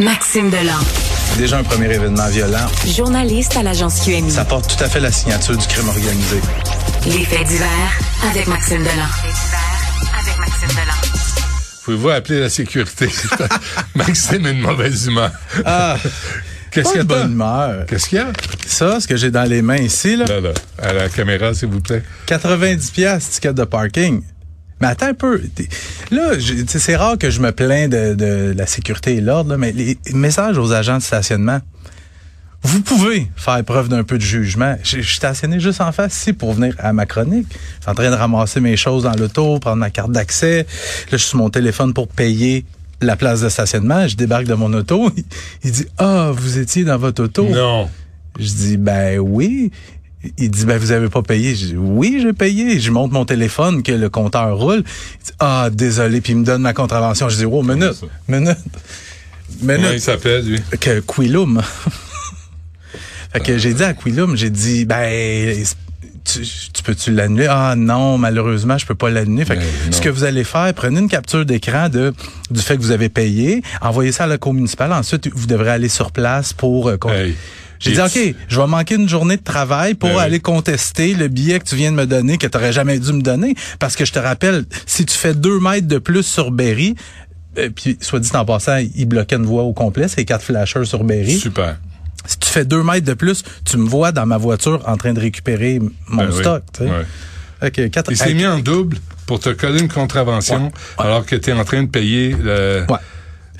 Maxime Delan. Déjà un premier événement violent. Journaliste à l'agence QMI. Ça porte tout à fait la signature du crime organisé. Les faits divers avec Maxime Delan. avec Maxime Delan. Pouvez-vous appeler la sécurité? Maxime a une mauvaise humeur. Ah! Qu'est-ce qu'il y a? de bonne humeur. Qu'est-ce qu'il y a? Ça, ce que j'ai dans les mains ici, là, Là, là, à la caméra, s'il vous plaît. 90 pièces ticket de parking. Mais attends un peu. Là, c'est rare que je me plains de, de la sécurité et l'ordre, mais les messages aux agents de stationnement. Vous pouvez faire preuve d'un peu de jugement. Je suis stationné juste en face ici pour venir à ma chronique. Je suis en train de ramasser mes choses dans l'auto, prendre ma carte d'accès. Là, je suis sur mon téléphone pour payer la place de stationnement. Je débarque de mon auto. Il, il dit, ah, vous étiez dans votre auto. Non. Je dis ben oui. Il dit ben vous avez pas payé. Je dis oui j'ai payé. Je montre mon téléphone que le compteur roule. Il dit ah désolé puis il me donne ma contravention. Je dis oh minute ça? minute Comment il minute s'appelle, lui? que Quilum. fait que j'ai dit à Quilum j'ai dit ben tu, tu peux-tu l'annuler? Ah non, malheureusement, je peux pas l'annuler. Fait que Ben, ce que vous allez faire, prenez une capture d'écran de du fait que vous avez payé, envoyez ça à la cour municipale. Ensuite, vous devrez aller sur place pour euh, Hey. J'ai dit, OK, je vais manquer une journée de travail pour Ben oui. aller contester le billet que tu viens de me donner, que tu n'aurais jamais dû me donner. Parce que je te rappelle, si tu fais deux mètres de plus sur Berry, euh, puis soit dit en passant, il bloquait une voie au complet, c'est quatre flashers sur Berry. Super. Si tu fais deux mètres de plus, tu me vois dans ma voiture en train de récupérer mon Ben oui. stock. tu sais. Ouais. OK, quatre- Il s'est mis en double pour te coller une contravention Ouais. Ouais. alors que tu es en train de payer le... Ouais.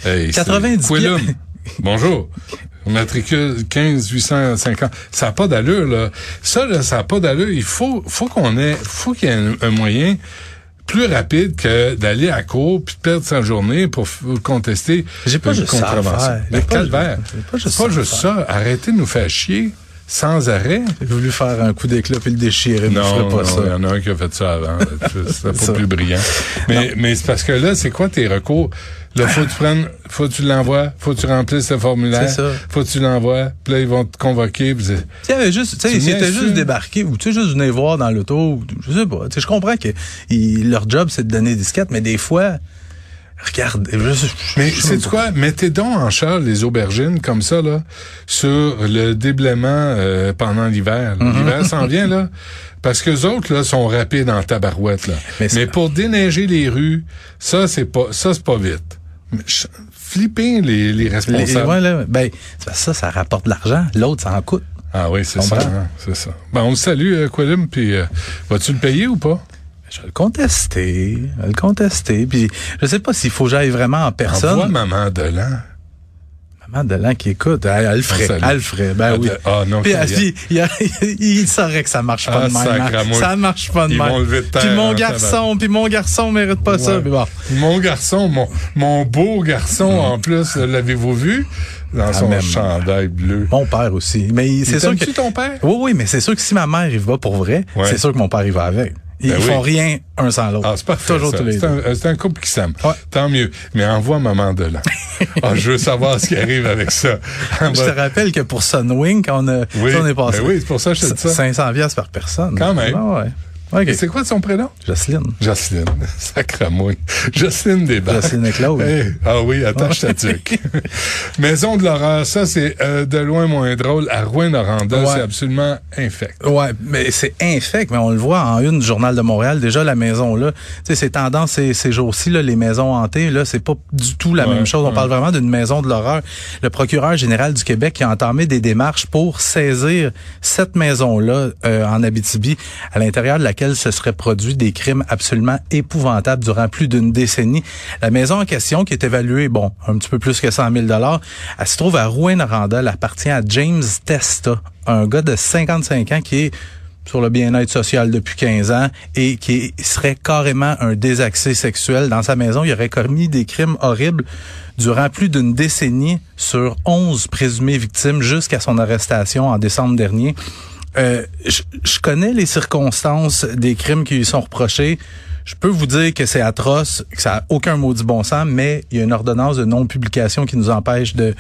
Hey, c'est- 90 Quillum. pieds. Bonjour. Matricule 15 850. Ça n'a pas d'allure, là. Ça, là, ça n'a pas d'allure. Il faut, faut qu'on ait, faut qu'il y ait un, un moyen plus rapide que d'aller à court puis de perdre sa journée pour contester J'ai pas une juste ça à faire. Ben, calvaire. pas juste pas juste ça. Arrêtez de nous faire chier sans arrêt. J'ai voulu faire un coup d'éclat puis le déchirer, mais je Non, pas non, ça. il y en a un qui a fait ça avant. C'était Ça. pas plus brillant. Mais, mais c'est parce que là, c'est quoi tes recours? Là, faut que tu prennes, faut que tu l'envoies, faut que tu remplisses le formulaire. C'est ça. Faut que tu l'envoies, puis là, ils vont te convoquer. puis y avait juste, tu sais, juste débarqués ou tu sais, juste venir voir dans l'auto, je sais pas. Tu sais, je comprends que leur job c'est de donner des disquettes, mais des fois, regarde, je, Mais c'est quoi? Mettez donc en charge les aubergines comme ça, là, sur le déblaiement euh, pendant l'hiver. Mm-hmm. L'hiver s'en vient, là. Parce que les autres, là, sont rapides en tabarouette, là. Mais pour déneiger les rues, ça, c'est pas, ça, c'est pas vite. Mais Flipper les, les Les- responsables. ouais, là, ben, ça, ça rapporte de l'argent. L'autre, ça en coûte. Ah oui, c'est ça, hein, c'est ça. Ben, on le salue, euh, puis euh, vas-tu le payer ou pas? Je vais le contester, je vais le contester. Puis je sais pas s'il faut que j'aille vraiment en personne. Envoie Maman Delan. Maman Delan qui écoute, elle, elle le ferait, salue. elle le ferait, ben Ah, oui. de- ah, non, Puis elle il, il- il saurait que ça marche pas Ah, de même. hein. Ça marche pas de Ils même. vont lever de terre puis mon en garçon, puis mon garçon mérite pas ça. Ouais. Bon. Mon garçon, mon, mon beau garçon, en plus, l'avez-vous vu? Dans son Mm. même. chandail bleu. Mon père aussi. Mais c'est sûr que. ton père? Oui, oui, mais c'est sûr que si ma mère y va pour vrai, Ouais. c'est sûr que mon père y va avec. Ils Ben oui. font rien un sans l'autre. Ah, c'est parfait. Toujours ça. tous les C'est deux. un, c'est un couple qui s'aime. Ouais. Tant mieux. Mais envoie Maman Delan. ah, je veux savoir ce qui arrive avec ça. Je te rappelle que pour Sunwing, quand on, a, Oui. on est passé. Ben oui, c'est pour ça que je te dis ça. 500 piastres par personne. Quand même. Ah ouais. C'est quoi son prénom? Jocelyne. Jocelyne. Sacramouille. Jocelyne Desbarres. Jocelyne et Claude. Hey, ah oui, attache ta tuque. Maison de l'horreur, ça, c'est euh, de loin moins drôle. À Rouen-Noranda, Ouais. c'est absolument infect. Ouais, mais c'est infect, mais on le voit en une du journal de Montréal. Déjà la maison là, tu sais, c'est tendance ces, ces jours-ci là, les maisons hantées là, c'est pas du tout la Ouais, même chose. On ouais. parle vraiment d'une maison de l'horreur. Le procureur général du Québec qui a entamé des démarches pour saisir cette maison là en Abitibi, à l'intérieur de se seraient des crimes absolument épouvantables durant plus d'une décennie. La maison en question, qui est évaluée, bon, un petit peu plus que 100 000 dollars, elle se trouve à Rouen-Noranda. Elle appartient à James Testa, un gars de 55 ans qui est sur le bien-être social depuis 15 ans et qui serait carrément un désaxé sexuel. Dans sa maison, il aurait commis des crimes horribles durant plus d'une décennie sur 11 présumées victimes jusqu'à son arrestation en décembre dernier. Euh, je, je connais les circonstances des crimes qui lui sont reprochés. Je peux vous dire que c'est atroce, que ça a aucun maudit bon sens, mais il y a une ordonnance de non-publication qui nous empêche de,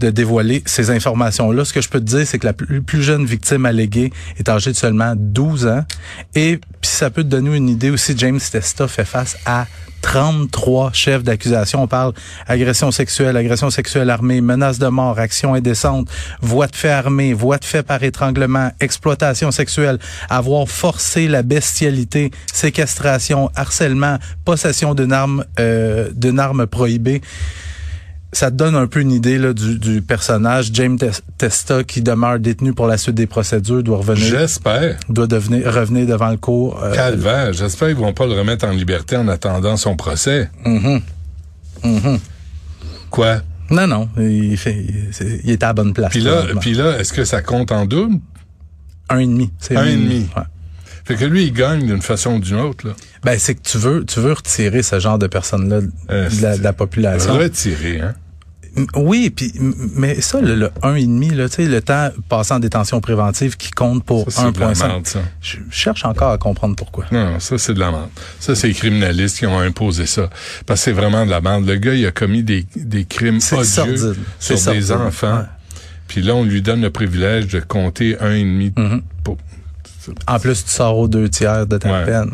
de dévoiler ces informations-là. Ce que je peux te dire, c'est que la plus, plus jeune victime alléguée est âgée de seulement 12 ans. Et puis ça peut te donner une idée aussi, James Testa fait face à 33 chefs d'accusation. On parle agression sexuelle, agression sexuelle armée, menace de mort, action indécente, voie de fait armée, voie de fait par étranglement, exploitation sexuelle, avoir forcé la bestialité, séquestration, harcèlement, possession d'une arme, euh, d'une arme prohibée ça te donne un peu une idée là, du, du personnage. James Testa, qui demeure détenu pour la suite des procédures, doit revenir. J'espère. Doit devenir, revenir devant le cours. Euh, Calvaire. J'espère qu'ils vont pas le remettre en liberté en attendant son procès. Mm -hmm. Quoi? Non, non. Il, fait, il, était à la bonne place. Puis là, puis là est-ce que ça compte en double? Un et demi. Un et demi. Ouais. Fait que lui, il gagne d'une façon ou d'une autre. Là. Ben, c'est que tu veux, tu veux retirer ce genre de personnes-là euh, de, la, de, la, population. Retirer, hein? Oui, puis mais ça, le, le 1,5, là, tu sais, le temps passé en détention préventive qui compte pour 1,5. Je cherche encore à comprendre pourquoi. Non, ça, c'est de la merde. Ça, c'est les criminalistes qui ont imposé ça. Parce que c'est vraiment de la merde. Le gars, il a commis des, des crimes odieux sur des enfants. Puis là, on lui donne le privilège de compter un et demi. Mm-hmm. pour... En plus, tu sors aux deux tiers de ta ouais. peine.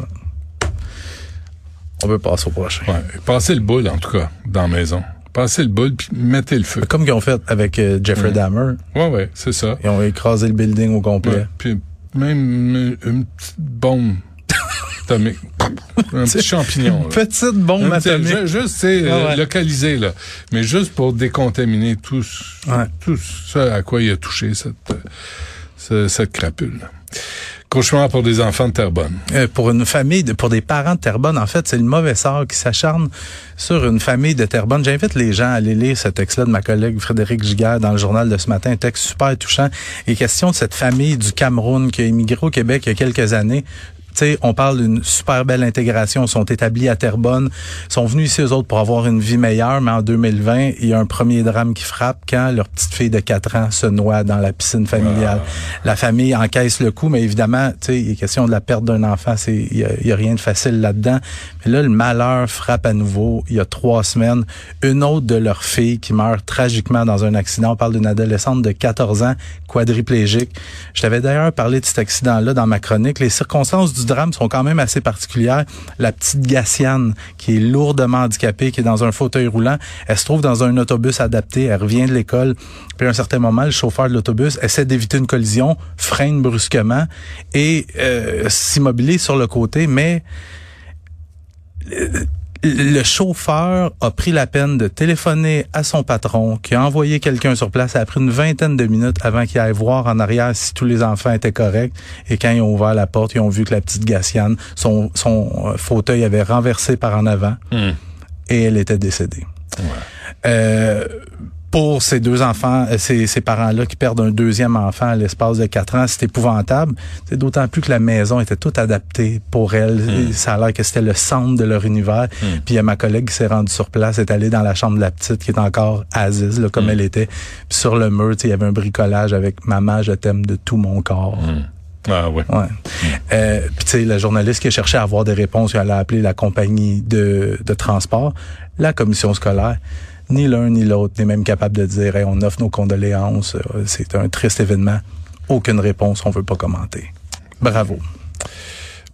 On veut passer au prochain. Ouais. Passer le boule, en tout cas, dans la maison. Passez le boule puis mettez le feu. Comme qu'ils ont fait avec euh, Jeffrey mmh. Dahmer. Ouais, ouais, c'est ça. Ils ont écrasé le building au complet. Ouais, puis même une petite bombe atomique. un petit champignon. Une petite bombe atomique. Juste, c'est ouais. localisé, là. Mais juste pour décontaminer tout, ouais. tout ça à quoi il a touché cette, cette, cette crapule. Cauchemar pour des enfants de Terrebonne. Euh, pour une famille, pour des parents de Terrebonne, en fait, c'est le mauvais sort qui s'acharne sur une famille de Terrebonne. J'invite les gens à aller lire ce texte-là de ma collègue Frédéric Giguère dans le journal de ce matin, un texte super touchant. Et question de cette famille du Cameroun qui a immigré au Québec il y a quelques années sais, on parle d'une super belle intégration. Ils sont établis à Terrebonne. Ils sont venus ici, eux autres, pour avoir une vie meilleure. Mais en 2020, il y a un premier drame qui frappe quand leur petite fille de 4 ans se noie dans la piscine familiale. Wow. La famille encaisse le coup, mais évidemment, tu sais, il est question de la perte d'un enfant. C'est, il y, a, rien de facile là-dedans. Mais là, le malheur frappe à nouveau. Il y a trois semaines, une autre de leurs filles qui meurt tragiquement dans un accident. On parle d'une adolescente de 14 ans, quadriplégique. Je t'avais d'ailleurs parlé de cet accident-là dans ma chronique. Les circonstances du drame sont quand même assez particulières. La petite Gassiane, qui est lourdement handicapée, qui est dans un fauteuil roulant, elle se trouve dans un autobus adapté. Elle revient de l'école. Puis à un certain moment, le chauffeur de l'autobus essaie d'éviter une collision, freine brusquement et euh, s'immobilise sur le côté, mais le chauffeur a pris la peine de téléphoner à son patron, qui a envoyé quelqu'un sur place. Ça a pris une vingtaine de minutes avant qu'il aille voir en arrière si tous les enfants étaient corrects. Et quand ils ont ouvert la porte, ils ont vu que la petite Gassiane, son, son fauteuil avait renversé par en avant mm. et elle était décédée. Ouais. Euh, pour ces deux enfants, ces, ces parents-là qui perdent un deuxième enfant à l'espace de quatre ans, c'est épouvantable. C'est d'autant plus que la maison était toute adaptée pour elle. Mm. Ça a l'air que c'était le centre de leur univers. Mm. Puis il y a ma collègue qui s'est rendue sur place, est allée dans la chambre de la petite qui est encore Aziz, là, comme Mm. elle était. Puis sur le mur, il y avait un bricolage avec Maman, je t'aime de tout mon corps. Ah ouais. Ouais. Euh, puis tu sais, la journaliste qui a cherché à avoir des réponses, elle a appelé la compagnie de, de transport, la commission scolaire ni l'un ni l'autre n'est même capable de dire hey, on offre nos condoléances, c'est un triste événement. Aucune réponse, on veut pas commenter. Bravo.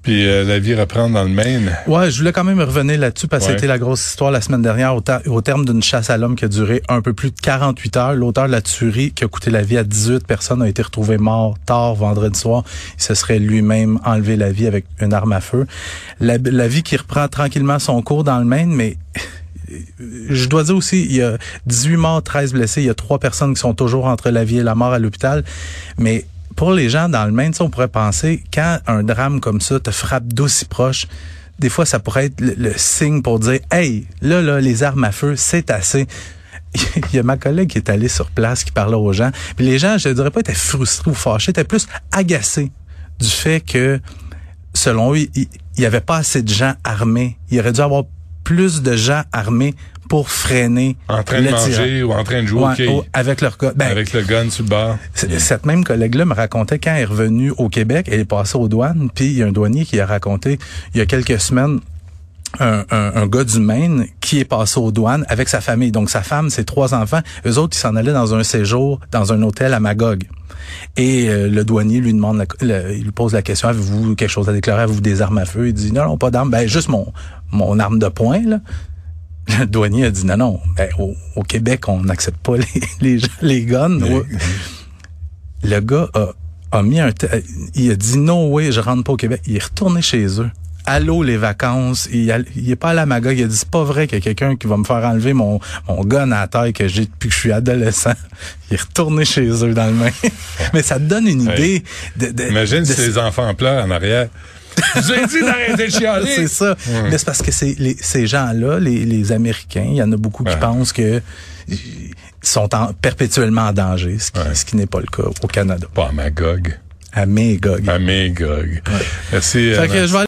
Puis euh, la vie reprend dans le Maine. Ouais, je voulais quand même revenir là-dessus parce que Ouais. c'était la grosse histoire la semaine dernière au, terme d'une chasse à l'homme qui a duré un peu plus de 48 heures. L'auteur de la tuerie qui a coûté la vie à 18 personnes a été retrouvé mort tard vendredi soir. Il se serait lui-même enlevé la vie avec une arme à feu. La, la vie qui reprend tranquillement son cours dans le Maine, mais je dois dire aussi, il y a 18 morts, 13 blessés. Il y a trois personnes qui sont toujours entre la vie et la mort à l'hôpital. Mais pour les gens dans le Maine, on pourrait penser, quand un drame comme ça te frappe d'aussi proche, des fois, ça pourrait être le, signe pour dire, hey, là, là, les armes à feu, c'est assez. Il y a ma collègue qui est allée sur place, qui parlait aux gens. Puis les gens, je ne dirais pas, étaient frustrés ou fâchés, étaient plus agacés du fait que, selon eux, il n'y avait pas assez de gens armés. Il aurait dû avoir plus de gens armés pour freiner en train de manger ou en train de jouer ouais, au avec leur ben, avec le gun sur le bar. Cette même collègue-là me racontait quand elle est revenue au Québec, elle est passée aux douanes, puis il y a un douanier qui a raconté il y a quelques semaines un, un, un, gars du Maine qui est passé aux douanes avec sa famille. Donc sa femme, ses trois enfants, eux autres, ils s'en allaient dans un séjour dans un hôtel à Magog. Et euh, le douanier lui demande, la, il lui pose la question avez-vous quelque chose à déclarer? Avez-vous des armes à feu? Il dit non, non, pas d'armes. Ben juste mon mon arme de poing là. Le douanier a dit non, non. Ben, au, Québec, on n'accepte pas les les, les guns. Le gars a, a mis un, il a dit non, oui, je rentre pas au Québec. Il est retourné chez eux allô les vacances. Il, il est pas allé à Magog. Il a dit c'est pas vrai qu'il y a quelqu'un qui va me faire enlever mon, mon gun à la taille que j'ai depuis que je suis adolescent. Il est retourné chez eux dans le main. Mais ça te donne une idée de, de Imagine si les enfants pleurent en arrière. J'ai dit d'arrêter de chialer. c'est ça. Mais c'est parce que c'est les, ces gens-là, les, les Américains, il y en a beaucoup qui pensent que sont en, perpétuellement en danger, ce qui, ce qui n'est pas le cas au Canada. Pas à Magog. À Magog. À Magog. Merci. Fait que je vais